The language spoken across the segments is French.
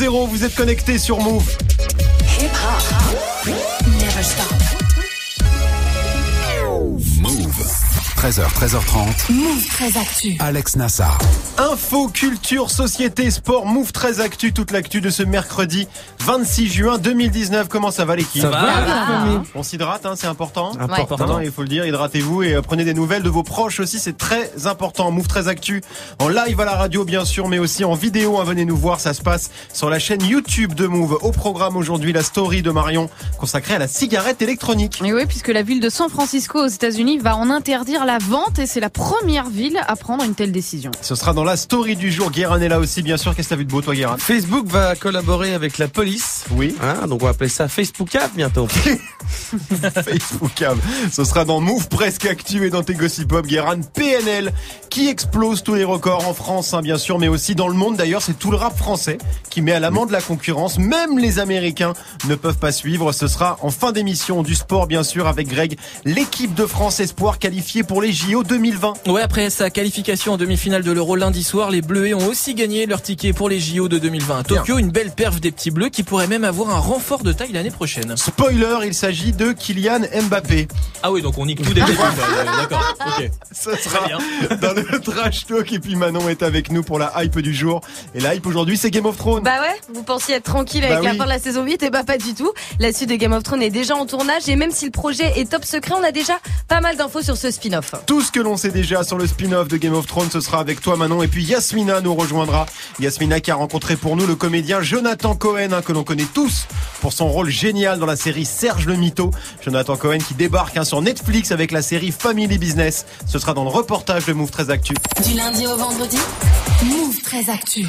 00, vous êtes connectés sur Move. 13h, 13h30. Move 13 Actu. Alex Nassar. Info, culture, société, sport, Move 13 Actu, toute l'actu de ce mercredi 26 juin 2019. Comment ça va l'équipe? Ça va, On s'hydrate, hein, c'est important. Important. Il faut le dire, hydratez-vous et euh, prenez des nouvelles de vos proches aussi, c'est très important. Move 13 Actu en live à la radio bien sûr, mais aussi en vidéo. hein, venez nous voir, ça se passe sur la chaîne YouTube de Move. Au programme aujourd'hui, la story de Marion consacrée à la cigarette électronique. Et oui, puisque la ville de San Francisco aux États-Unis va en interdire la vente et c'est la première ville à prendre une telle décision. Ce sera dans la story du jour. Guérin est là aussi, bien sûr. Qu'est-ce que t'as vu de beau, toi, Guérin? Facebook va collaborer avec la police. Oui. Hein, donc on va appeler ça Facebook App bientôt. Facebook Cam. Ce sera dans Move Presque Actu et dans tes Gossip Pop. Guérin, PNL, qui explose tous les records en France, hein, bien sûr, mais aussi dans le monde. D'ailleurs, c'est tout le rap français qui met à l'amende la concurrence. Même les Américains ne peuvent pas suivre. Ce sera en fin d'émission du sport, bien sûr, avec Greg. L'équipe de France Espoir qualifiée pour les JO 2020. Ouais, après sa qualification en demi-finale de l'Euro lundi soir, les Bleuets ont aussi gagné leur ticket pour les JO de 2020 à Tokyo. Une belle perf des petits Bleus qui pourrait même avoir un renfort de taille l'année prochaine. Spoiler, il s'agit de Kylian Mbappé. Ah oui, donc on nique tout bah, D'accord, ok. Ce sera bien. dans le trash talk et puis Manon est avec nous pour la hype du jour. Et la hype aujourd'hui, c'est Game of Thrones. Bah ouais, vous pensiez être tranquille avec Bah la oui. fin de la saison 8 et bah pas du tout. La suite de Game of Thrones est déjà en tournage et même si le projet est top secret, on a déjà pas mal d'infos sur ce spin-off. Tout ce que l'on sait déjà sur le spin-off de Game of Thrones, ce sera avec toi Manon. Et puis Yasmina nous rejoindra. Yasmina qui a rencontré pour nous le comédien Jonathan Cohen, hein, que l'on connaît tous pour son rôle génial dans la série Serge le Mito. Jonathan Cohen qui débarque hein, sur Netflix avec la série Family Business. Ce sera dans le reportage de Move 13 Actu. Du lundi au vendredi. Move 13 Actu.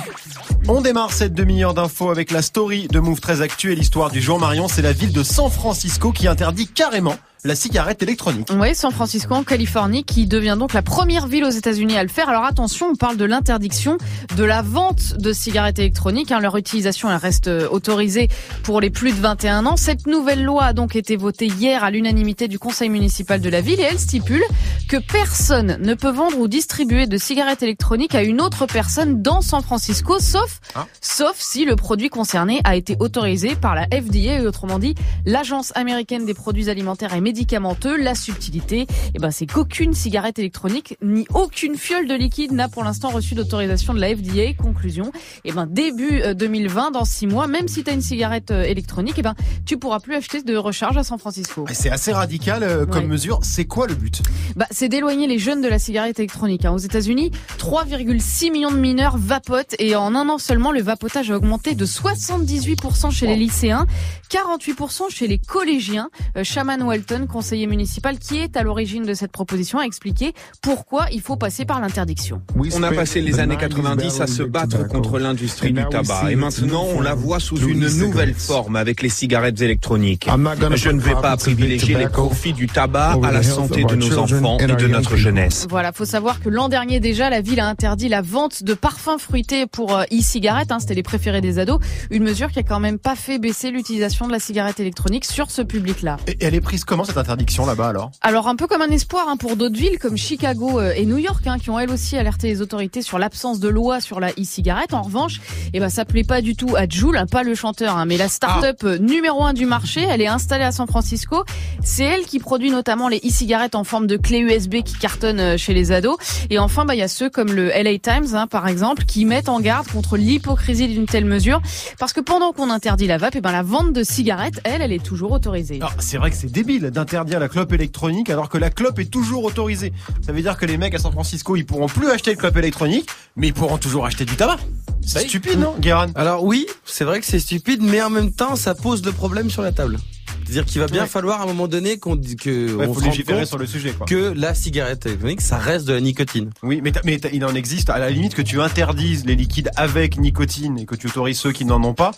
On démarre cette demi-heure d'infos avec la story de Move 13 Actu et l'histoire du jour Marion. C'est la ville de San Francisco qui interdit carrément la cigarette électronique. Oui, San Francisco en Californie qui devient donc la première ville aux États-Unis à le faire. Alors attention, on parle de l'interdiction de la vente de cigarettes électroniques. hein. Leur utilisation elle reste euh, autorisée pour les plus de 21 ans. Cette nouvelle loi a donc été votée hier à l'unanimité du conseil municipal de la ville et elle stipule que personne ne peut vendre ou distribuer de cigarettes électroniques à une autre personne dans San Francisco, sauf Ah. sauf si le produit concerné a été autorisé par la FDA, et autrement dit l'Agence américaine des produits alimentaires et médicamenteux. La subtilité, eh ben, c'est qu'aucune cigarette électronique ni aucune fiole de liquide n'a pour l'instant reçu d'autorisation de la FDA. Conclusion, eh ben, début euh, 2020, dans six mois, même si tu as une cigarette euh, électronique, eh ben, tu pourras plus acheter de recharge à San Francisco. C'est assez radical euh, comme Ouais. mesure. C'est quoi le but? Bah, c'est d'éloigner les jeunes de la cigarette électronique. hein. Aux États-Unis, 3,6 millions de mineurs vapotent et en un an seulement, le vapotage a augmenté de 78% chez les lycéens, 48% chez les collégiens. Euh, Shaman Walton, conseiller municipal, qui est à l'origine de cette proposition, a expliqué pourquoi il faut passer par l'interdiction. On a passé les années 90 à se battre contre l'industrie du tabac et maintenant on la voit sous une nouvelle forme avec les cigarettes électroniques. Je ne vais pas privilégier les profits du tabac à la santé de nos enfants et de notre jeunesse. Voilà, faut savoir que l'an dernier déjà, la ville a interdit la vente de parfums fruités pour euh, e-cigarettes. Hein, C'était les préférés des ados. Une mesure qui a quand même pas fait baisser l'utilisation de la cigarette électronique sur ce public-là. Et elle est prise comment cette interdiction là-bas alors Alors un peu comme un espoir hein, pour d'autres villes comme Chicago euh, et New York hein, qui ont elles aussi alerté les autorités sur l'absence de loi sur la e-cigarette. En revanche, eh ben ça plaît pas du tout à Juul, hein, pas le chanteur, hein, mais la start-up euh, numéro un du marché. Elle est installée à San Francisco. C'est elle qui produit notamment les e-cigarettes en forme de clé USB qui cartonnent euh, chez les ados. Et enfin, bah il y a ceux comme le LA Times hein, par exemple qui mettent en garde contre l'hypocrisie d'une telle mesure parce que pendant qu'on interdit la vape, eh ben la vente de cigarettes, elle, elle est toujours autorisée. Alors, C'est vrai que c'est débile d'interdire la clope électronique alors que la clope est toujours autorisée. Ça veut dire que les mecs à San Francisco ils pourront plus acheter de clope électronique, mais ils pourront toujours acheter du tabac. C'est Bah stupide non, Guérin? Alors oui, c'est vrai que c'est stupide, mais en même temps, ça pose le problème sur la table. C'est-à-dire qu'il va bien Ouais. falloir à un moment donné qu'on que Ouais, on faut se rende sur le sujet quoi. que la cigarette électronique, ça reste de la nicotine. Oui, mais, mais il en existe à la limite que tu interdises les liquides avec nicotine et que tu autorises ceux qui n'en ont pas.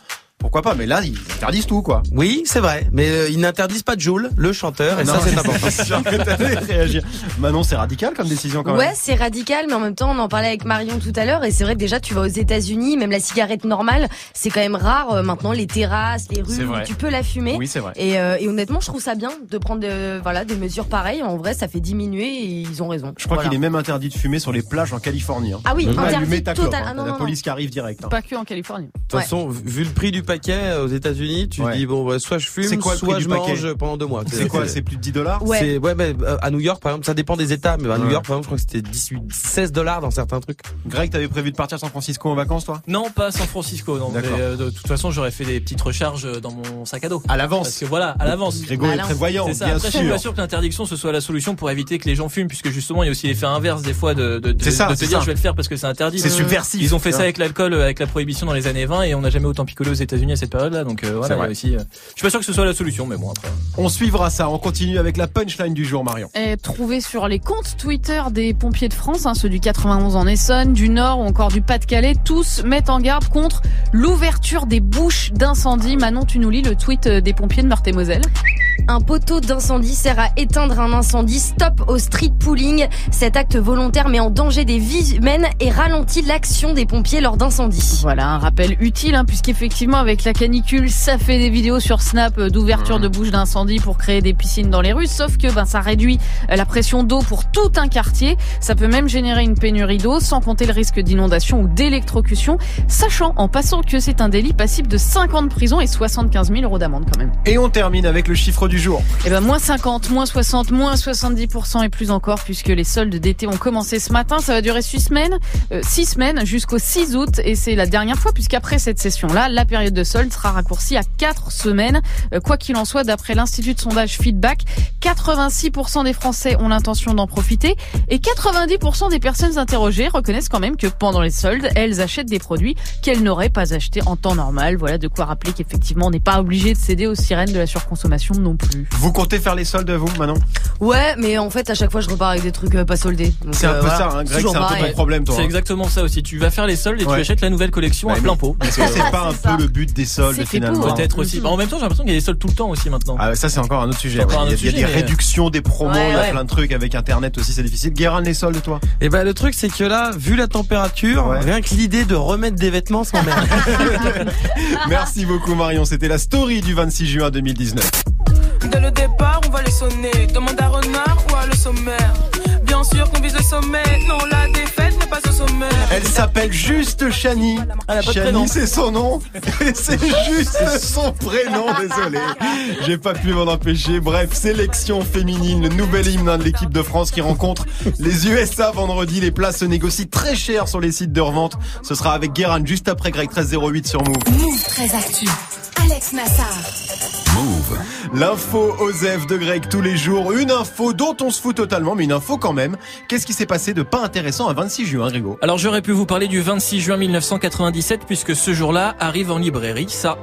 Pourquoi pas Mais là, ils interdisent tout, quoi. Oui, c'est vrai, mais euh, ils n'interdisent pas Joule, le chanteur, et Non, ça c'est important. réagir. Manon, c'est radical comme décision, quand même. Ouais, c'est radical, mais en même temps, on en parlait avec Marion tout à l'heure, et c'est vrai que déjà, tu vas aux États-Unis, même la cigarette normale, c'est quand même rare. euh, maintenant, les terrasses, les rues, où tu peux la fumer. Oui, c'est vrai. Et, euh, et honnêtement, je trouve ça bien de prendre voilà, des mesures pareilles. En vrai, ça fait diminuer et ils ont raison. Je crois Voilà. qu'il est même interdit de fumer sur les plages en Californie. hein. Ah oui, Même interdit clope, total. hein. Ah non, la non, police qui arrive direct. hein. Pas que en Californie. De toute façon, vu le prix du paquet euh, aux États-Unis, tu Ouais. dis bon, bah, soit je C'est fume, quoi soit je paquet mange pendant deux mois. C'est quoi C'est plus de 10 dollars Ouais. C'est ouais, mais euh, à New York par exemple, ça dépend des États, mais à New. York par exemple, je crois que c'était 18, 16 dollars dans certains trucs. Greg, t'avais prévu de partir à San Francisco en vacances, toi? Non, pas à San Francisco. Non, mais euh, de toute façon, j'aurais fait des petites recharges dans mon sac à dos. À Parce l'avance. que voilà, à l'avance. Grégo est prévoyant, C'est ça. bien Après, je suis sûr. pas sûr que l'interdiction ce soit la solution pour éviter que les gens fument, puisque justement, il y a aussi l'effet inverse des fois de, de, de, C'est ça, de c'est te dire ça. je vais le faire parce que c'est interdit. C'est subversif. Ils ont fait ça avec l'alcool, avec la prohibition dans les années 20, et on n'a jamais autant picolé aux États-Unis à cette période-là. Donc euh, voilà, aussi. euh, Je suis pas sûr que ce soit la solution, mais bon après. On suivra ça. On continue avec la punchline du jour, Marion. Et trouvé sur les comptes Twitter des pompiers de France, hein, ceux du 91 en Essonne, du Nord ou encore du Pas-de-Calais, tous mettent en garde contre l'ouverture des bouches d'incendie. Manon, tu nous lis le tweet euh, des pompiers de Meurthe-et-Moselle. Un poteau d'incendie sert à éteindre un incendie. Stop au street pooling. Cet acte volontaire met en danger des vies humaines et ralentit l'action des pompiers lors d'incendies. Voilà, un rappel utile, hein, puisqu'effectivement, avec la canicule, ça fait des vidéos sur Snap euh, d'ouverture de bouches d'incendie pour créer des piscines dans les rues, sauf que ben, ça réduit euh, la pression d'eau pour tout un quartier. Ça peut même générer une pénurie d'eau, sans compter le risque d'inondation ou d'électrocution, sachant en passant que c'est un délit passible de 5 ans de prison et 75 000 euros d'amende quand même. Et on termine avec le chiffre du jour. Et ben moins 50, moins 60, moins 70% et plus encore puisque les soldes d'été ont commencé ce matin. Ça va durer 6 semaines, 6 semaines jusqu'au 6 août et c'est la dernière fois puisqu'après cette session-là, la période de solde sera raccourcie à 4 semaines. Euh, Quoi qu'il en soit, d'après l'institut de sondage Feedback, 86% des Français ont l'intention d'en profiter et 90% des personnes interrogées reconnaissent quand même que pendant les soldes, elles achètent des produits qu'elles n'auraient pas achetés en temps normal. Voilà de quoi rappeler qu'effectivement, on n'est pas obligé de céder aux sirènes de la surconsommation non plus. Vous comptez faire les soldes, vous, Manon? Ouais, mais en fait, à chaque fois, je repars avec des trucs euh, pas soldés. Donc, C'est un euh, peu voilà. ça, hein, Greg, c'est un peu ton problème, toi. C'est hein. exactement ça aussi. Tu vas faire les soldes et Ouais. tu achètes la nouvelle collection Bah, à plein pot. Est-ce que c'est pas un peu le but des soldes, finalement pour. Peut-être aussi. Bah, en même temps, j'ai l'impression qu'il y a des soldes tout le temps aussi maintenant. Ah, ça, c'est encore un autre sujet. Ouais. un Il y a, autre il y a sujet, des mais- réductions, des promos, Ouais, il y a ouais. plein de trucs avec Internet aussi, c'est difficile. Guérin, les soldes, toi? Et ben le truc c'est que là, vu la température, Ouais. rien que l'idée de remettre des vêtements, ça m'emmerde. Merci beaucoup, Marion. C'était la story du 26 juin 2019. Dès le départ, on va les sonner. Demande à Renard ou à le sommaire. Bien sûr qu'on vise le sommet. Non, la défaite Elle s'appelle juste Chani. Chani, c'est son nom. Et c'est juste son prénom, désolé. J'ai pas pu m'en empêcher. Bref, sélection féminine, le nouvel hymne de l'équipe de France qui rencontre les USA vendredi. Les places se négocient très cher sur les sites de revente. Ce sera avec Guérin juste après Greg 1308 sur Move. Move très actu. Alex Nassar. Move. L'info Osef de Greg tous les jours. Une info dont on se fout totalement, mais une info quand même. Qu'est-ce qui s'est passé de pas intéressant à 26 juin, Grégo Alors j'aurais pu vous parler du 26 juin 1997 puisque ce jour-là arrive en librairie ça.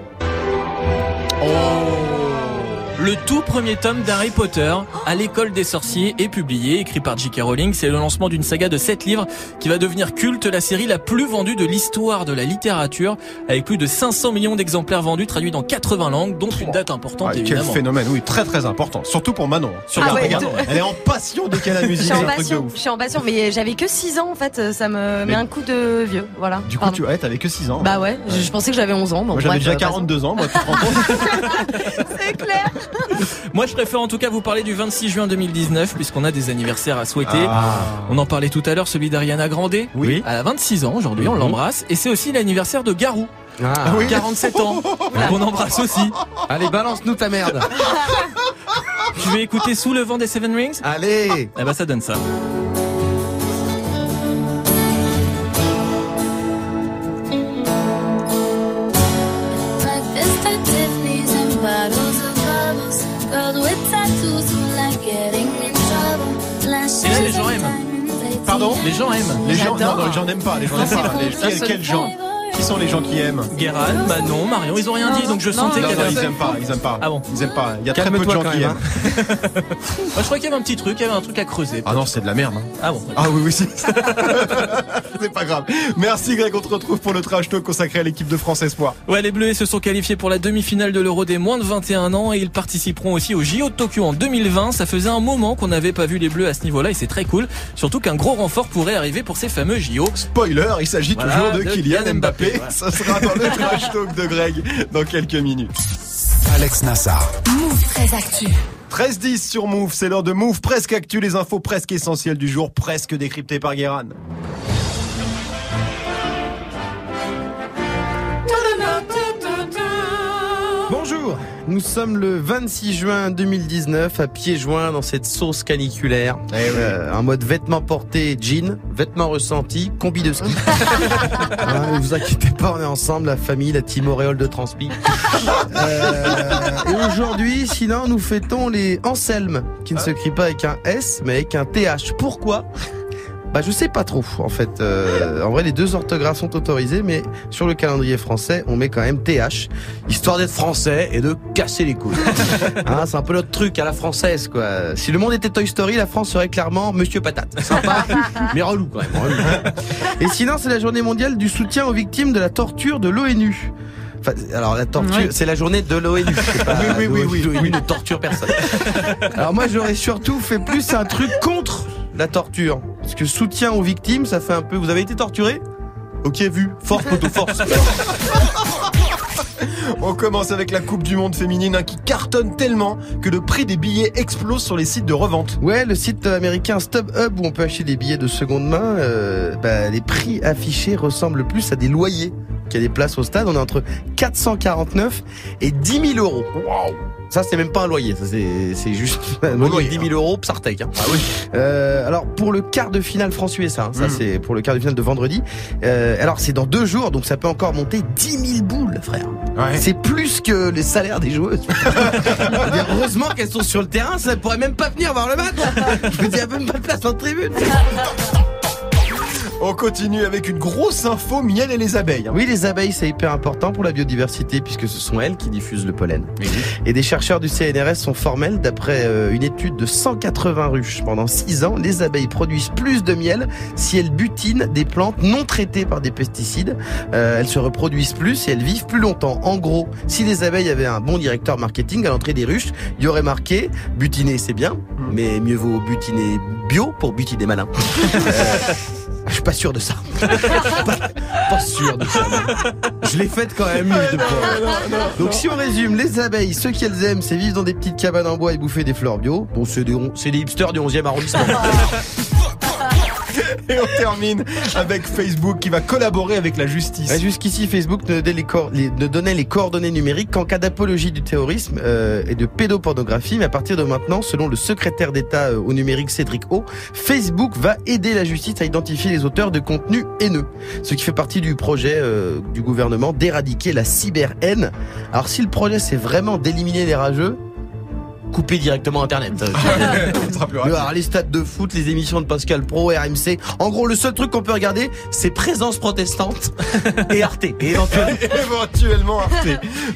Le tout premier tome d'Harry Potter à l'école des sorciers est publié, écrit par J.K. Rowling. C'est le lancement d'une saga de 7 livres qui va devenir culte, la série la plus vendue de l'histoire de la littérature, avec plus de 500 millions d'exemplaires vendus, traduits dans 80 langues, dont une date importante Ah, Quel évidemment. phénomène, oui, très très important. Surtout pour Manon. Sur Ah la ouais, de- Elle est en passion dès qu'elle a la Je musique, suis en passion, je suis en passion, mais j'avais que 6 ans en fait, ça me Mais- met un coup de vieux, voilà. Du coup, Pardon. tu ouais, t'avais que 6 ans. Bah ouais, je, je pensais que j'avais 11 ans. Bon, Moi j'avais déjà euh, passons. 42 ans, moi tu te rends compte C'est clair. Moi, je préfère en tout cas vous parler du 26 juin 2019, puisqu'on a des anniversaires à souhaiter. Ah. On en parlait tout à l'heure, celui d'Ariana Grande. Oui. Elle a 26 ans aujourd'hui, on Mhm. l'embrasse. Et c'est aussi l'anniversaire de Garou, Ah, oui. 47 ans, qu'on embrasse aussi. Allez, balance-nous ta merde. Tu veux écouter Sous le vent des Seven Rings? Allez. Eh ben ça donne ça. Pardon Les gens aiment. Les gens, non, les gens n'aiment pas, les gens n'aiment pas. Les- faux, ça, Qui sont les gens qui aiment Guérin, Manon, Marion, ils ont rien dit, donc je sentais qu'il y avait ils aiment pas, ils aiment pas. Ah bon Ils aiment pas. Il y a très peu de gens qui aiment. Moi, je crois qu'il y avait un petit truc, il y avait un truc à creuser. Ah non, c'est de la merde. hein. Ah bon. Ah oui, oui, si. c'est pas grave. Merci Greg, on te retrouve pour le trash talk consacré à l'équipe de France Espoir. Ouais, les Bleus se sont qualifiés pour la demi-finale de l'Euro des moins de 21 ans et ils participeront aussi au JO de Tokyo en 2020. Ça faisait un moment qu'on n'avait pas vu les Bleus à ce niveau-là et c'est très cool. Surtout qu'un gros renfort pourrait arriver pour ces fameux JO. Spoiler, il s'agit Voilà, toujours de, de Kylian Kylian Mbappé. Mbappé, voilà. Ça sera dans le trash talk de Greg dans quelques minutes. Alex Nassar. Move très actu. 13-10 sur Move, c'est l'heure de Move, presque actu, les infos presque essentielles du jour, presque décryptées par Guéran. Nous sommes le 26 juin 2019 à pieds joints dans cette sauce caniculaire. Eh oui. Euh, en mode vêtements portés, jean, vêtements ressentis, combi de ski. Hein, ne vous inquiétez pas, on est ensemble, la famille, la team Auréole de Transpi. Euh, et aujourd'hui, sinon, nous fêtons les Anselme, qui ne se crient pas avec un S, mais avec un TH. Pourquoi? Bah je sais pas trop en fait. Euh, en vrai les deux orthographes sont autorisées mais sur le calendrier français on met quand même TH histoire d'être français et de casser les couilles. Hein, c'est un peu notre truc à la française quoi. Si le monde était Toy Story la France serait clairement Monsieur Patate. Sympa mais relou quand même. relou. Et sinon c'est la journée mondiale du soutien aux victimes de la torture de l'ONU. Enfin, alors la torture, c'est la journée de l'ONU. Oui, oui, oui, oui, L'ONU ne torture personne. Alors moi j'aurais surtout fait plus un truc contre la torture. Parce que soutien aux victimes, ça fait un peu. Vous avez été torturé? Ok, vu. Force, poteau, force. On commence avec la Coupe du Monde féminine hein, qui cartonne tellement que le prix des billets explose sur les sites de revente. Ouais, le site américain StubHub où on peut acheter des billets de seconde main, euh, bah, les prix affichés ressemblent plus à des loyers qu'à des places au stade. On est entre 449 et 10 000 euros. Ça, c'est même pas un loyer, ça c'est juste un loyer loyer, de 10 000 euros, Psartec. Hein. Ah oui. Euh, alors pour le quart de finale France-USA, hein, ça Mhm. c'est pour le quart de finale de vendredi. Euh, alors c'est dans deux jours, donc ça peut encore monter 10 000 boules, frère. C'est plus que les salaires des joueuses. Veux dire, heureusement qu'elles sont sur le terrain, ça pourrait même pas venir voir le match. Je y a même pas de place en tribune. On continue avec une grosse info miel et les abeilles. hein. Oui, les abeilles, c'est hyper important pour la biodiversité puisque ce sont elles qui diffusent le pollen. Et des chercheurs du CNRS sont formels. D'après euh, une étude de 180 ruches pendant 6 ans, les abeilles produisent plus de miel si elles butinent des plantes non traitées par des pesticides. Euh, elles se reproduisent plus et elles vivent plus longtemps. En gros, si les abeilles avaient un bon directeur marketing à l'entrée des ruches, il y aurait marqué butiner c'est bien, mais mieux vaut butiner bio pour butiner malin. Je suis pas sûr de ça. pas, pas sûr de ça. Je l'ai faite quand même, de Port. Donc si on résume, les abeilles, ce qu'elles aiment, c'est vivre dans des petites cabanes en bois et bouffer des fleurs bio. Bon, c'est des, c'est des hipsters du 11e arrondissement. Et on termine avec Facebook qui va collaborer avec la justice. Jusqu'ici, Facebook ne donnait, les cor- les- ne donnait les coordonnées numériques qu'en cas d'apologie du terrorisme euh, et de pédopornographie. Mais à partir de maintenant, selon le secrétaire d'État euh, au numérique Cédric O, Facebook va aider la justice à identifier les auteurs de contenus haineux. Ce qui fait partie du projet euh, du gouvernement d'éradiquer la cyber-haine. Alors si le projet c'est vraiment d'éliminer les rageux, couper directement Internet. Le- alors, les stades de foot, les émissions de Pascal Pro, RMC. En gros, le seul truc qu'on peut regarder, c'est Présence protestante et Arte. Et éventuellement. Éventuellement Arte.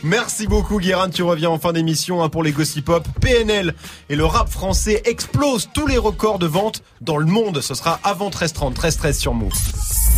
Merci beaucoup Guérin, tu reviens en fin d'émission hein, pour les Gossip Pop. PNL et le rap français explosent tous les records de vente dans le monde. Ce sera avant 13h30, 13h13 sur Move.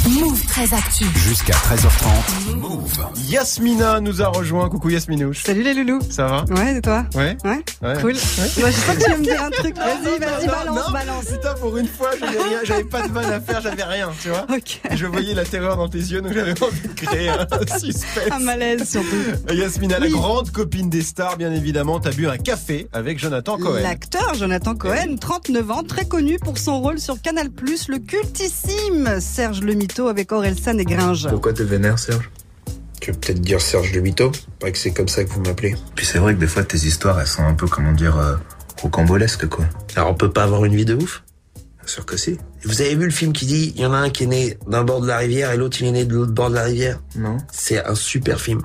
Move très actu. Jusqu'à 13h30. Move. Yasmina nous a rejoint. Coucou Yasminouche. Salut les loulous. Ça va Ouais, et toi Ouais. Ouais, Ouais. cool. Moi, je sens que tu vas me dire un truc. Vas-y, vas-y, balance, non. balance. Putain, pour une fois, j'avais rien, j'avais pas de vanne à faire, j'avais rien, tu vois. Ok. Je voyais la terreur dans tes yeux, donc j'avais envie de créer un suspense. Un malaise surtout. Yasmina, la grande copine des stars, bien évidemment, t'as bu un café avec Jonathan Cohen. L'acteur Jonathan Cohen, 39 ans, très connu pour son rôle sur Canal+, le cultissime Serge Le Avec Orelsan et Gringe. Pourquoi t'es vénère, Serge? Tu veux peut-être dire Serge le Mito Pas que c'est comme ça que vous m'appelez. Puis c'est vrai que des fois tes histoires elles sont un peu comment dire euh, rocambolesques quoi. Alors on peut pas avoir une vie de ouf? Bien sûr que si. Vous avez vu le film qui dit il y en a un qui est né d'un bord de la rivière et l'autre il est né de l'autre bord de la rivière? Non. C'est un super film.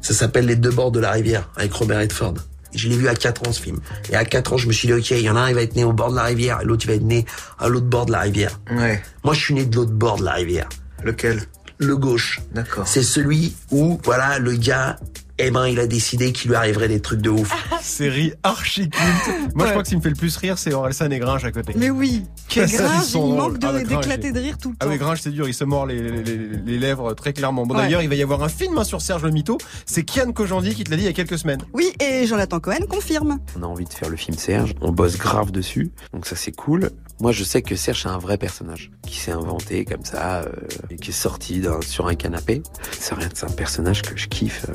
Ça s'appelle Les deux bords de la rivière avec Robert Redford. Je l'ai vu à 4 ans ce film. Et à 4 ans, je me suis dit, ok, il y en a un, il va être né au bord de la rivière, et l'autre, il va être né à l'autre bord de la rivière. Ouais. Moi, je suis né de l'autre bord de la rivière. Lequel? Le gauche. D'accord. C'est celui où, voilà, le gars, eh ben, il a décidé qu'il lui arriverait des trucs de ouf. Série archi culte. Moi, je crois que ce qui me fait le plus rire, c'est Orelsan et Gringe à côté. Mais oui. Qu'est-ce qu'ils Gringe, sont il manque Ah, de- d'éclater de rire tout le temps. Ah oui, Gringe, c'est dur, il se mord les, les, les- les lèvres très clairement. Bon, Ouais. d'ailleurs, il va y avoir un film hein, sur Serge le Mito. C'est Kian Kojandi qui te l'a dit il y a quelques semaines. Oui, et Jonathan Cohen confirme. On a envie de faire le film Serge, on bosse grave dessus, donc ça c'est cool. Moi je sais que Serge c'est un vrai personnage, qui s'est inventé comme ça, euh, et qui est sorti d'un- sur un canapé. C'est rien, c'est un personnage que je kiffe euh,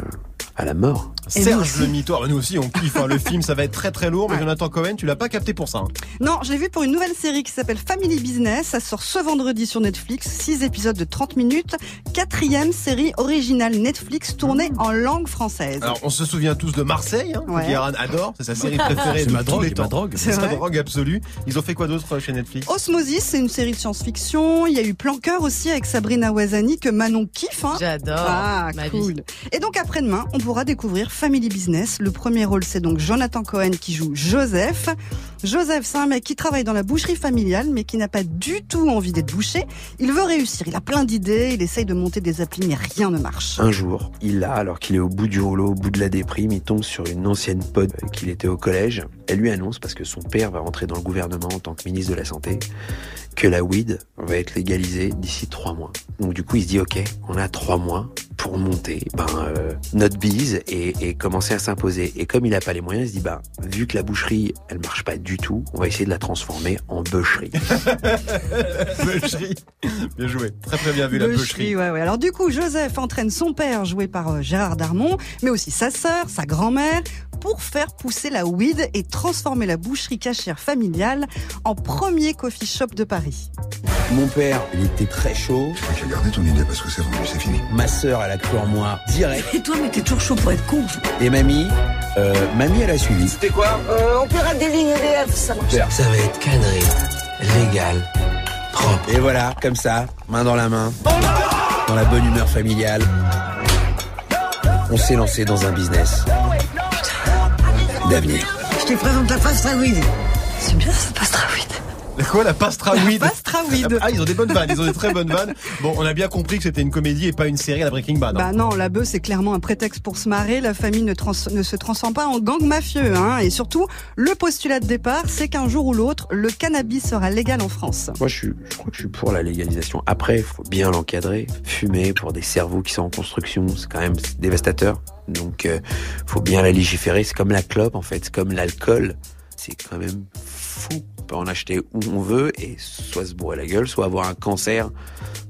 à la mort. Serge le Mito. Bah, nous aussi, on kiffe. hein. Le film, ça va être très très lourd. Mais Jonathan Cohen, tu l'as pas capté pour ça. hein. Non, je l'ai vu pour une nouvelle série qui s'appelle Family Business. Ça sort ce vendredi sur Netflix. Six épisodes de 30 minutes. Quatrième série originale Netflix tournée en langue française. Alors, on se souvient tous de Marseille, hein, Ouais. adore. C'est sa série préférée C'est de ma tous drogue, les ma temps. drogue. C'est sa drogue absolue. Ils ont fait quoi d'autre euh, chez Netflix? Osmosis, c'est une série de science-fiction. Il y a eu Plan Cœur aussi avec Sabrina Ouazani que Manon kiffe. Hein. J'adore. Ah, cool. vie. Et donc après-demain, on pourra découvrir Family Business. Le premier rôle, c'est donc Jonathan Cohen qui joue Joseph. Joseph, c'est un mec qui travaille dans la boucherie familiale, mais qui n'a pas du tout envie d'être boucher. Il veut réussir. Il a plein d'idées. Il essaye de monter des applis, mais rien ne marche. Un jour, il a, alors qu'il est au bout du rouleau, au bout de la déprime, il tombe sur une ancienne pote avec qui il était au collège. Elle lui annonce, parce que son père va rentrer dans le gouvernement en tant que ministre de la Santé, que la weed va être légalisée d'ici trois mois. Donc du coup, il se dit, ok, on a trois mois pour monter ben, euh, notre bise et, et commencer à s'imposer. Et comme il n'a pas les moyens, il se dit, bah, vu que la boucherie, elle marche pas du tout, on va essayer de la transformer en bûcherie. Bûcherie. Bien joué. Très très bien vu la bûcherie. ouais, ouais. Alors du coup, Joseph entraîne son père, joué par euh, Gérard Darmon, mais aussi sa sœur, sa grand-mère, pour faire pousser la weed et transformer la boucherie cachère familiale en premier coffee shop de Paris. Mon père, il était très chaud. J'ai gardé ton idée parce que c'est vendu, c'est fini. Ma sœur, elle a cru en moi direct. Et toi, mais t'es toujours chaud pour être con. Et mamie, euh, mamie, elle a suivi. C'était quoi On pirate des lignes EDF, ça marche. Ça va être cadré, légal, propre. Et voilà, comme ça, main dans la main, dans la bonne humeur familiale, on s'est lancé dans un business d'avenir. Je te présente la Weed. C'est bien ça, Pastra Quoi, la pastra weed Pastra weed. Ah, ils ont des bonnes vannes, ils ont des très bonnes vannes. Bon, on a bien compris que c'était une comédie et pas une série à la Breaking Bad. hein. Bah non, la bœuf c'est clairement un prétexte pour se marrer. La famille ne, trans- ne se transforme pas en gang mafieux. Hein. Et surtout, le postulat de départ, c'est qu'un jour ou l'autre, le cannabis sera légal en France. Moi, je, suis, je crois que je suis pour la légalisation. Après, il faut bien l'encadrer. Fumer pour des cerveaux qui sont en construction, c'est quand même dévastateur. Donc, euh, faut bien la légiférer. C'est comme la clope, en fait. C'est comme l'alcool. C'est quand même fou. On peut en acheter où on veut et soit se bourrer la gueule, soit avoir un cancer.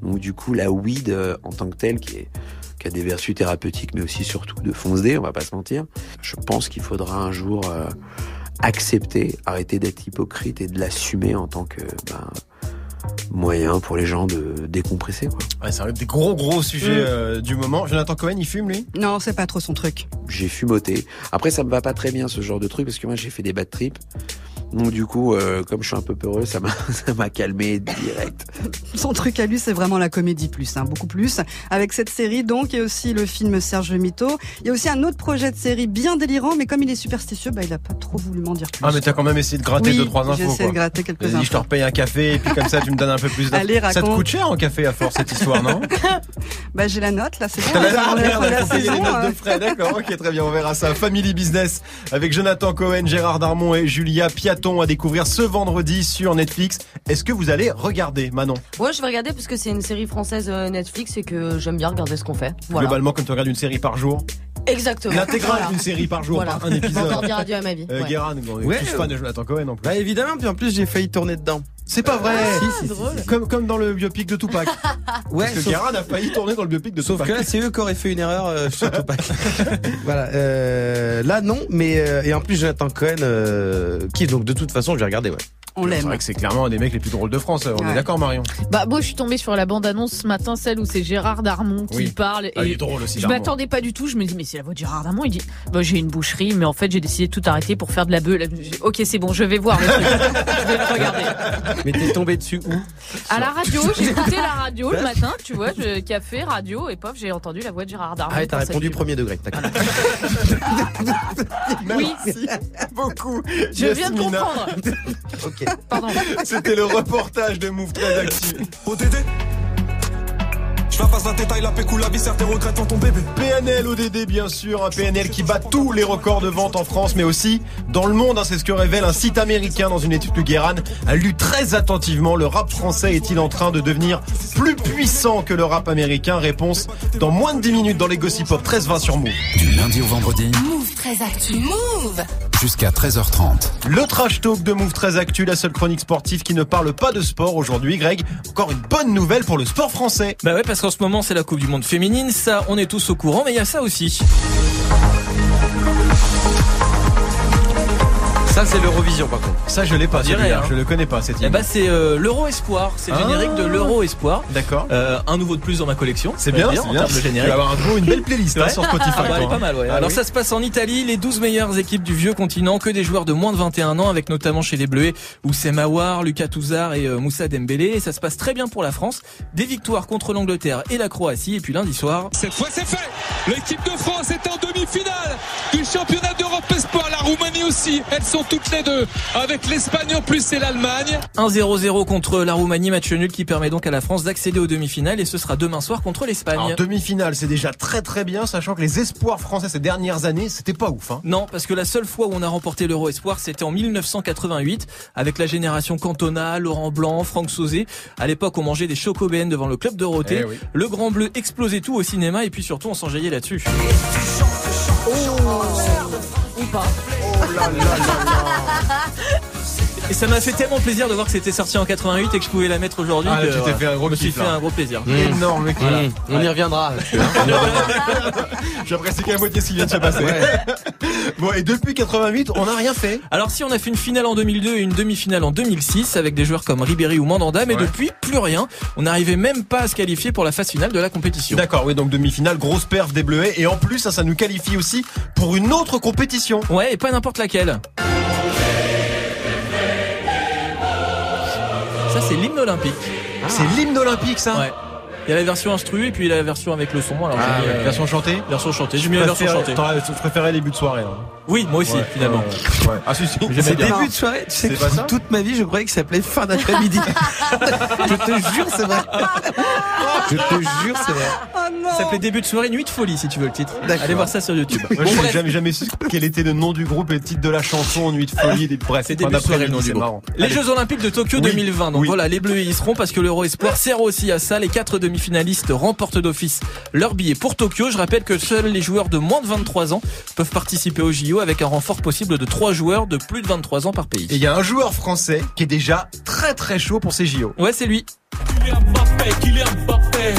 Donc, du coup, la weed, euh, en tant que telle, qui est qui a des vertus thérapeutiques, mais aussi surtout de foncer, on va pas se mentir. Je pense qu'il faudra un jour euh, accepter, arrêter d'être hypocrite et de l'assumer en tant que ben, moyen pour les gens de décompresser. Quoi. Ouais, c'est un des gros gros sujets Mm. euh, du moment. Jonathan Cohen, il fume lui? Non, c'est pas trop son truc. J'ai fumoté. Après, ça me va pas très bien ce genre de truc parce que moi j'ai fait des bad trips. Donc du coup, euh, comme je suis un peu peureux, ça m'a calmé direct. Son truc à lui, c'est vraiment la comédie plus, hein, beaucoup plus. Avec cette série, donc, et aussi le film Serge Mito. Il y a aussi un autre projet de série bien délirant, mais comme il est superstitieux, bah, il a pas trop voulu m'en dire plus. Ah, mais t'as quand même essayé de gratter Oui, deux trois j'ai infos. essayé quoi. de gratter quelques Vas-y, je te infos. repaye un café et puis comme ça tu me donnes un peu plus d'infos. Allez, Ça te raconte. coûte cher en café à force cette histoire, non Bah, j'ai la note, là, c'est bon. La- ah, la de la les saison, notes hein. de frais, d'accord, ok, très bien, on verra ça. Family Business avec Jonathan Cohen, Gérard Darmon et Julia À découvrir ce vendredi sur Netflix. Est-ce que vous allez regarder, Manon? Ouais, je vais regarder parce que c'est une série française euh, Netflix et que j'aime bien regarder ce qu'on fait. Voilà. Globalement, comme tu regardes une série par jour, Exactement. l'intégrale Voilà. d'une série par jour, Voilà. pas un épisode. Encore dire adieu à ma vie. Euh, ouais. Guérin, on est Ouais, tous fans de Jonathan Cohen en plus. Bah évidemment, puis en plus j'ai failli tourner dedans. C'est pas vrai Si, si, si, si. Comme, comme dans le biopic de Tupac. Ouais, Parce que sauf- Guérin a failli tourner dans le biopic de Sauf Tupac. que là, c'est eux qui auraient fait une erreur euh, sur Tupac. voilà. Euh, là, non, mais euh, et en plus, Jonathan Cohen, euh, qui donc de toute façon, je vais regarder. Ouais. On C'est l'aime. vrai que c'est clairement un des mecs les plus drôles de France. On est d'accord, Marion Bah moi je suis tombée sur la bande annonce ce matin, celle où c'est Gérard Darmon qui Oui. parle Ah, il et est drôle aussi. je m'attendais pas du tout. Je me dis mais c'est la voix de Gérard Darmon. Il dit bah j'ai une boucherie mais en fait j'ai décidé de tout arrêter pour faire de la bœuf. Ok c'est bon je vais voir le truc. je vais le regarder. Mais t'es tombé dessus où À la radio j'ai écouté la radio le matin tu vois je, café radio et paf j'ai entendu la voix de Gérard Darmon. Ah, ouais, t'as répondu premier degré. D'accord. Oui Merci beaucoup. je viens de comprendre. ok. Pardon. C'était le reportage de Move très actif. Je la passe la détail, la pécou, la viscère, tes regrets ton bébé. PNL ODD bien sûr, un PNL qui bat tous les records de vente en France mais aussi dans le monde, hein, c'est ce que révèle un site américain dans une étude que Guérin a lu très attentivement. Le rap français est-il en train de devenir plus puissant que le rap américain? Réponse dans moins de 10 minutes dans les Gossip Pop 13-20 sur Move. Du lundi au vendredi Move très actu. Move jusqu'à 13h30. Le trash talk de Move très actu, la seule chronique sportive qui ne parle pas de sport aujourd'hui. Greg, encore une bonne nouvelle pour le sport français. Bah ouais, parce qu'en ce moment c'est la Coupe du Monde féminine, ça on est tous au courant, mais il y a ça aussi. Ça c'est l'Eurovision par contre. Ça je l'ai pas, dirait, celui-là. hein. je le connais pas cette Eh bah c'est euh, l'Euro Espoir, c'est le Ah. générique de l'Euro Espoir. D'accord. Euh, un nouveau de plus dans ma collection. C'est bien, en c'est bien. termes de Tu générique. vas avoir un gros, une belle playlist hein, sur Spotify. Ah bah, elle est pas hein. mal, ouais. Ah Alors oui. ça se passe en Italie, les 12 meilleures équipes du vieux continent, que des joueurs de moins de 21 ans, avec notamment chez les Bleus Oussem Aouar, Lucas Touzard et euh, Moussa Dembélé. Et ça se passe très bien pour la France. Des victoires contre l'Angleterre et la Croatie. Et puis lundi soir, Cette fois c'est fait L'équipe de France est en demi-finale du championnat d'Europe Espoir. La Roumanie aussi, elles sont toutes les deux avec l'Espagne en plus et l'Allemagne. 1-0-0 contre la Roumanie, match nul qui permet donc à la France d'accéder aux demi-finales. Et ce sera demain soir contre l'Espagne. Alors demi-finale, c'est déjà très très bien, sachant que les espoirs français ces dernières années, c'était pas ouf. Hein. Non, parce que la seule fois où on a remporté l'Euro Espoir, c'était en 1988, avec la génération Cantona, Laurent Blanc, Franck Sauzé. À l'époque, on mangeait des chocobènes devant le club Dorothée. Eh oui. Le Grand Bleu explosait tout au cinéma, et puis surtout, on s'enjaillait là-dessus. Ou pas. Et ça m'a fait tellement plaisir de voir que c'était sorti en 88 et que je pouvais la mettre aujourd'hui. Ah, tu t'es voilà, fait un gros je me suis fait un gros plaisir. Énorme, mec. Voilà. Mmh, on y reviendra. J'apprécie qu'à moitié ce qui vient de se passer. bon, et depuis 88, on n'a rien fait. Alors si on a fait une finale en 2002 et une demi-finale en 2006 avec des joueurs comme Ribéry ou Mandanda, mais Ouais. depuis plus rien. On n'arrivait même pas à se qualifier pour la phase finale de la compétition. D'accord, oui, donc demi-finale, grosse perf des Bleuets. Et en plus, ça, ça nous qualifie aussi pour une autre compétition. Ouais, et pas n'importe laquelle. C'est l'hymne olympique. C'est l'hymne olympique, ça Ouais. Il y a la version instru et puis il y a la version avec le son. Alors Ah, mis, euh, version chantée version chantée. J'ai mis la version chantée. T'aurais- Tu préférais les buts de soirée, là. Oui, moi aussi Ouais, finalement. ouais, ouais. Ah, si, si. J'aimais C'est bien. début de soirée, tu sais que pas ça toute ma vie je croyais que ça s'appelait fin d'après-midi. je te jure c'est vrai. Je te jure c'est vrai. Ça s'appelait début de soirée, nuit de folie si tu veux le titre. D'accord. Allez voir ça sur YouTube. Moi, Bon, je n'ai jamais, jamais su quel était le nom du groupe et le titre de la chanson, Nuit de folie. Des... Bref, C'est début de soirée le nom du groupe. Les. Jeux Olympiques de Tokyo Oui. 2020. Donc voilà, les Bleus y seront parce que l'Euro Espoir sert aussi à ça. Les quatre demi-finalistes remportent d'office leur billet pour Tokyo. Je rappelle que seuls les joueurs de moins de 23 ans peuvent participer au JO avec un renfort possible de trois joueurs de plus de 23 ans par pays. Et il y a un joueur français qui est déjà très très chaud pour ces JO. Ouais, c'est lui. Kylian Mbappé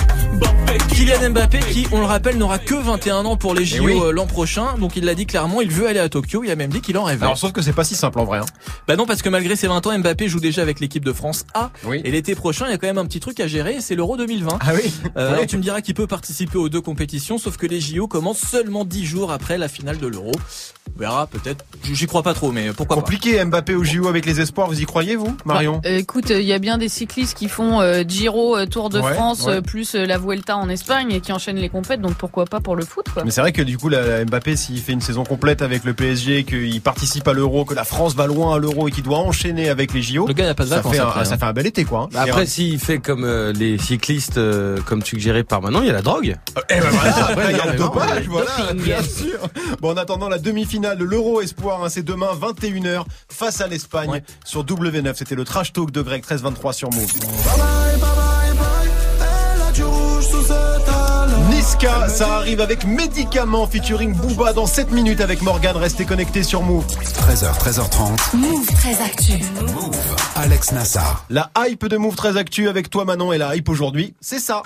qui, on le rappelle, n'aura que 21 ans pour les JO Eh oui. euh, l'an prochain. Donc il l'a dit clairement, il veut aller à Tokyo. Il a même dit qu'il en rêvait. Alors, sauf que c'est pas si simple en vrai. Hein. Bah non, parce que malgré ses 20 ans, Mbappé joue déjà avec l'équipe de France A. Oui. Et l'été prochain, il y a quand même un petit truc à gérer, c'est l'Euro 2020. Ah oui Euh, alors tu me diras qu'il peut participer aux deux compétitions, sauf que les JO commencent seulement 10 jours après la finale de l'Euro. On verra peut-être. J'y crois pas trop, mais pourquoi pas. Compliqué Mbappé au JO avec les espoirs, vous y croyez vous, Marion? Euh, écoute, il y a bien des cyclistes qui font euh, Giro, Tour de Ouais, France, ouais. plus euh, la Vuelta en Espagne et qui enchaînent les compètes, donc pourquoi pas pour le foot quoi. Mais c'est vrai que du coup, la, la Mbappé, s'il fait une saison complète avec le PSG, qu'il participe à l'Euro, que la France va loin à l'Euro et qu'il doit enchaîner avec les JO, Le gars n'a pas de ça, fait un, après, ça hein. fait un bel été quoi. hein. Bah, Après s'il fait comme euh, les cyclistes euh, comme suggéré par maintenant, il y a la drogue. Eh ben voilà, Après, après, il y a le énormément, dopage, ouais. voilà, Doping. bien sûr. Bon, en attendant la demi-finale de l'Euro Espoir, hein, c'est demain 21h face à l'Espagne Ouais. sur W9. C'était le trash talk de Greg 1323 sur Move. Niska, ça arrive avec médicaments featuring Booba dans 7 minutes avec Morgan. Restez connectés sur Move. 13h, 13h30. Move très actu. Alex Nassar. La hype de Move très actu avec toi Manon et la hype aujourd'hui, c'est ça.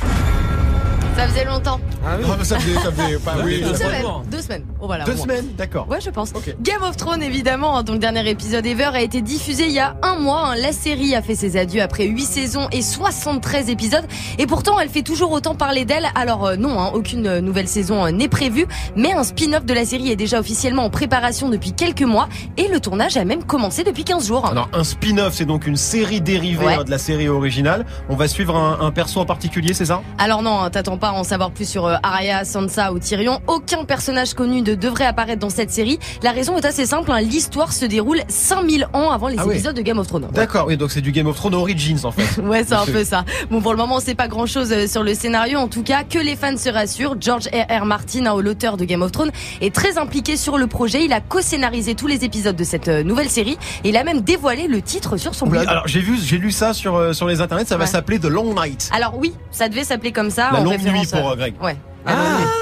Ça faisait longtemps. Ah mais ça faisait, ça faisait, bah oui. Une deux semaine. jours. Deux semaines. Oh, voilà, Deux moins. semaines, d'accord. Ouais, je pense. Game of Thrones, évidemment, hein, dont le dernier épisode ever a été diffusé il y a un mois. hein. La série a fait ses adieux après 8 saisons et 73 épisodes. Et pourtant, elle fait toujours autant parler d'elle. Alors euh, non, hein, aucune euh, nouvelle saison euh, n'est prévue. Mais un spin-off de la série est déjà officiellement en préparation depuis quelques mois. Et le tournage a même commencé depuis 15 jours. Alors un spin-off, c'est donc une série dérivée Ouais. hein, de la série originale. On va suivre un, un perso en particulier, c'est ça? Alors non, t'attends pas pas en savoir plus sur euh, Arya, Sansa ou Tyrion. Aucun personnage connu ne devrait apparaître dans cette série. La raison est assez simple, hein. l'histoire se déroule 5000 ans avant les Ah oui. épisodes de Game of Thrones. D'accord, oui, donc c'est du Game of Thrones Origins en fait. Ouais, c'est un peu ça. Bon, pour le moment, c'est pas grand chose sur le scénario. En tout cas, que les fans se rassurent. George R. R. Martin, hein, l'auteur de Game of Thrones, est très impliqué sur le projet. Il a co-scénarisé tous les épisodes de cette euh, nouvelle série. Et il a même dévoilé le titre sur son blog. Alors j'ai vu, j'ai lu ça sur euh, sur les internets, ça va s'appeler The Long Night. Alors oui, ça devait s'appeler comme ça. La en longue référence, nuit pour, euh, Greg. Ouais. Ah,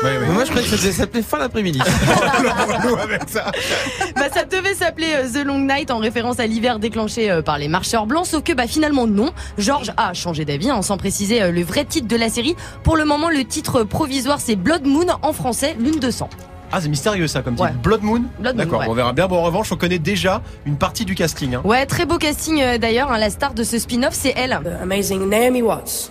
ouais. Moi je croyais que ça s'appeler fin d'après-midi. bah, ça devait s'appeler euh, The Long Night en référence à l'hiver déclenché euh, par les marcheurs blancs, sauf que bah, finalement non. George a changé d'avis, hein, sans préciser euh, le vrai titre de la série. Pour le moment, le titre provisoire c'est Blood Moon en français, lune de sang. Ah c'est mystérieux ça comme titre. Ouais. Blood Moon. Blood Moon, D'accord, ouais. on verra bien. Bon en revanche, on connaît déjà une partie du casting. Hein. Ouais, très beau casting euh, d'ailleurs. hein, la star de ce spin-off, c'est elle. amazing Naomi Watts.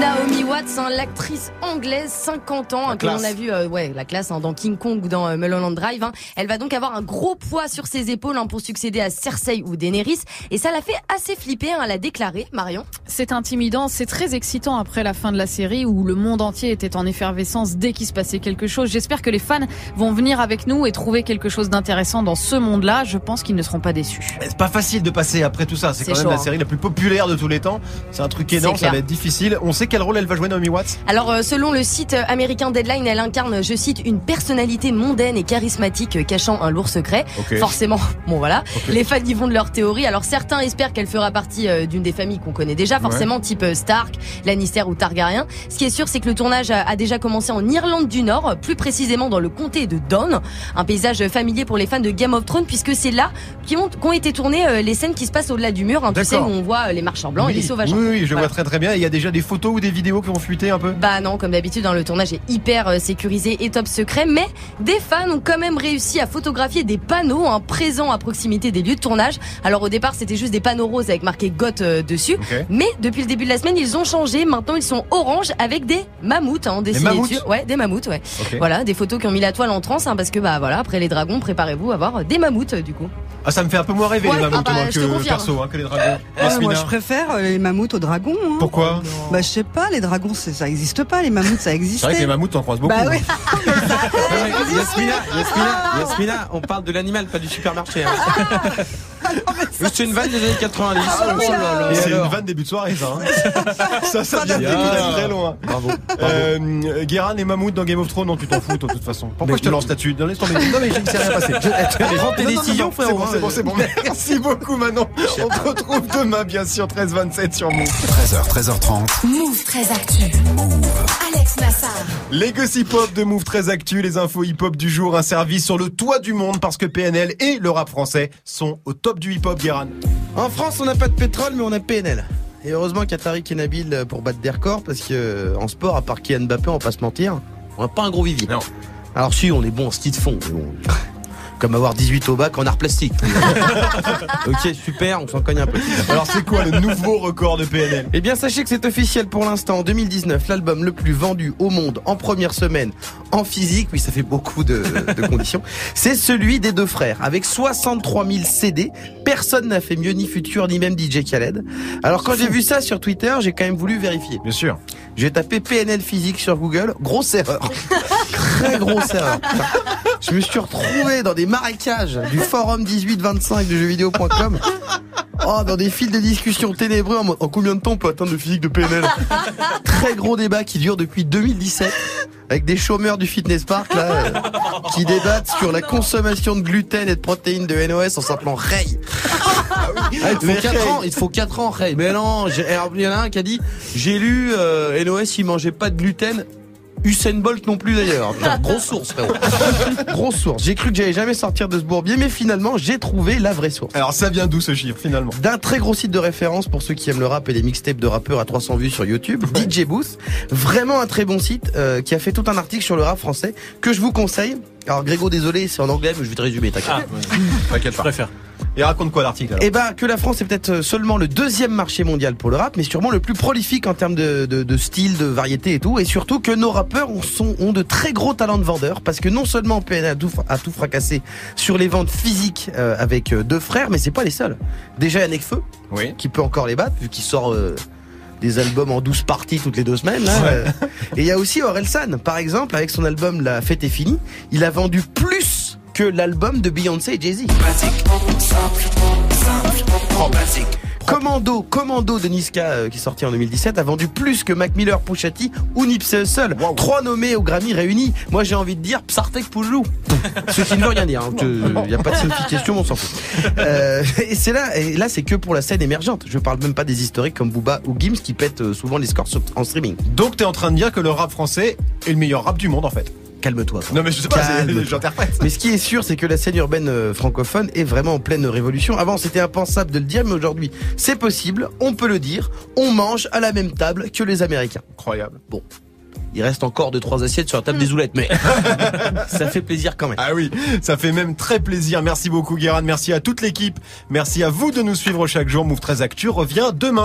Naomi Watts, hein, l'actrice anglaise, 50 ans, hein, que l'on a vu, euh, ouais, la classe hein, dans King Kong ou dans euh, Mulholland Drive. hein. Elle va donc avoir un gros poids sur ses épaules hein, pour succéder à Cersei ou Daenerys, et ça l'a fait assez flipper. hein, elle a déclaré, Marion. C'est intimidant, c'est très excitant après la fin de la série où le monde entier était en effervescence dès qu'il se passait quelque chose. J'espère que les fans vont venir avec nous et trouver quelque chose d'intéressant dans ce monde-là. Je pense qu'ils ne seront pas déçus. C'est pas facile de passer après tout ça. C'est quand même la hein. série la plus populaire de tous les temps. C'est un truc énorme, ça va être difficile. On sait quel rôle elle va jouer Naomi Watts. Alors, euh, selon le site euh, américain Deadline, elle incarne, je cite, une personnalité mondaine et charismatique euh, cachant un lourd secret. Forcément, bon voilà, les fans y vont de leur théorie. Alors certains espèrent qu'elle fera partie d'une des familles qu'on connaît déjà, forcément type Stark, Lannister ou Targaryen. Ce qui est sûr, c'est que le tournage a, déjà commencé en Irlande du Nord, plus précisément dans le comté de Don, un paysage familier pour les fans de Game of Thrones, puisque c'est là qu'ont qu'ont été tournées les scènes qui se passent au-delà du mur, hein, tu sais, où on voit les marcheurs blancs et les sauvages. Oui, oui, je Voilà. vois très très bien. Il y a déjà des photos ou des vidéos qui vont fuiter un peu? Bah non, comme d'habitude, hein, le tournage est hyper euh, sécurisé et top secret, mais des fans ont quand même réussi à photographier des panneaux hein, présents à proximité des lieux de tournage. Alors au départ, c'était juste des panneaux roses avec marqué GOT euh, dessus, mais depuis le début de la semaine, ils ont changé. Maintenant, ils sont orange avec des mammouths hein, dessinés mammouths dessus. Ouais, des mammouths, ouais. Voilà, des photos qui ont mis la toile en transe, hein, parce que bah voilà, après les dragons, préparez-vous à voir des mammouths du coup. Ah, ça me fait un peu moins rêver Ouais, les mammouths ah bah, moi, que perso, hein, que les dragons. Ouais, moi, je préfère euh, les mammouths aux dragons. hein. Pourquoi? Bah, je sais pas, les dragons, ça existe pas. Les mammouths, ça existe. C'est vrai que les mammouths, t'en croises beaucoup. Bah oui. Yasmina, Yasmina, Yasmina, on parle de l'animal, pas du supermarché. hein. C'est une vanne des années 90. Ah, Oh. Et c'est une vanne début de soirée, ça. hein. ça, ça vient très très loin. Bravo. Euh, Guérin et Mammouth dans Game of Thrones, non, tu t'en fous, toi, de toute façon. Pourquoi je te lance là-dessus Non, laisse tomber. Non, mais je ne sais rien passer. Prends tes décisions, frérot, C'est bon, c'est bon, c'est bon. Merci beaucoup, Manon. On te retrouve demain, bien sûr, 13h27 sur Move. 13h, 13h30. Move très actu. Alex Nassar. Les gossip hop de Move très actu, les infos hip hop du jour, un service sur le toit du monde parce que PNL et le rap français sont au top du hip hop, En France, on n'a pas de pétrole, mais on a PNL. Et heureusement qu'Atari est Nabil pour battre des records, parce que euh, en sport, à part Kylian Mbappé, on va pas se mentir, on n'a pas un gros vivier. Non. Alors si, on est bon en ski de fond, mais bon, comme avoir 18 au bac en art plastique. ok, super, on s'en cogne un peu. Alors, c'est quoi le nouveau record de PNL Eh bien, sachez que c'est officiel pour l'instant. En 2019, l'album le plus vendu au monde en première semaine en physique, oui, ça fait beaucoup de, de conditions, c'est celui des deux frères. Avec 63 000 CD, personne n'a fait mieux, ni Future, ni même DJ Khaled. Alors, quand j'ai vu ça sur Twitter, j'ai quand même voulu vérifier. Bien sûr. J'ai tapé PNL physique sur Google, grosse erreur. Très grosse erreur. Je me suis retrouvé dans des marécages du forum 1825 de jeuxvideo.com. Oh, dans des fils de discussion ténébreux en combien de temps on peut atteindre le physique de PNL Très gros débat qui dure depuis 2017 avec des chômeurs du fitness park là euh, qui débattent sur la consommation de gluten et de protéines de NOS en s'appelant Ray. Ah, il te Les faut 4 Ray. ans, il faut 4 ans Ray. Mais non, alors, il y en a un qui a dit j'ai lu euh, NOS il mangeait pas de gluten. Usain Bolt non plus d'ailleurs. Grosse source, frérot. Grosse source. J'ai cru que j'allais jamais sortir de ce bourbier, mais finalement, j'ai trouvé la vraie source. Alors, ça vient d'où ce chiffre, finalement? D'un très gros site de référence pour ceux qui aiment le rap et les mixtapes de rappeurs à 300 vues sur YouTube, DJ Booth. Vraiment un très bon site euh, qui a fait tout un article sur le rap français que je vous conseille. Alors Grégo, désolé, c'est en anglais, mais je vais te résumer, t'inquiète. Ah, T'inquiète je préfère. Et raconte quoi l'article Eh ben, que la France est peut-être seulement le deuxième marché mondial pour le rap, mais sûrement le plus prolifique en termes de, de, de style, de variété et tout. Et surtout que nos rappeurs ont, sont, ont de très gros talents de vendeurs, parce que non seulement PN a tout, a tout fracassé sur les ventes physiques euh, avec euh, deux frères, mais c'est pas les seuls. Déjà, il y a Nekfeu, Oui. qui peut encore les battre, vu qu'il sort... euh, des albums en 12 parties toutes les deux semaines. Là. Et il y a aussi Orelsan, par exemple, avec son album La fête est finie. Il a vendu plus que l'album de Beyoncé et Jay-Z. Commando, Commando de Niska euh, qui est sorti en 2017 a vendu plus que Mac Miller, Pusha T ou Nipsey Hussle. Trois nommés au Grammy réunis. Moi j'ai envie de dire Psartek Poujou. Ce qui ne veut rien dire. Il n'y a pas de signification, on s'en fout. Euh, et c'est là, et là c'est que pour la scène émergente. Je parle même pas des historiques comme Booba ou Gims qui pètent euh, souvent les scores en streaming. Donc t'es en train de dire que le rap français est le meilleur rap du monde en fait. Calme-toi. Non mais je sais pas, j'interprète. Mais ce qui est sûr, c'est que la scène urbaine euh, francophone est vraiment en pleine révolution. Avant, c'était impensable de le dire, mais aujourd'hui, c'est possible, on peut le dire. On mange à la même table que les Américains. Incroyable. Bon. Il reste encore deux trois assiettes sur la table des oulettes, mais ça fait plaisir quand même. Ah oui, ça fait même très plaisir. Merci beaucoup Guérin, merci à toute l'équipe. Merci à vous de nous suivre chaque jour. Move 13 Actu revient demain.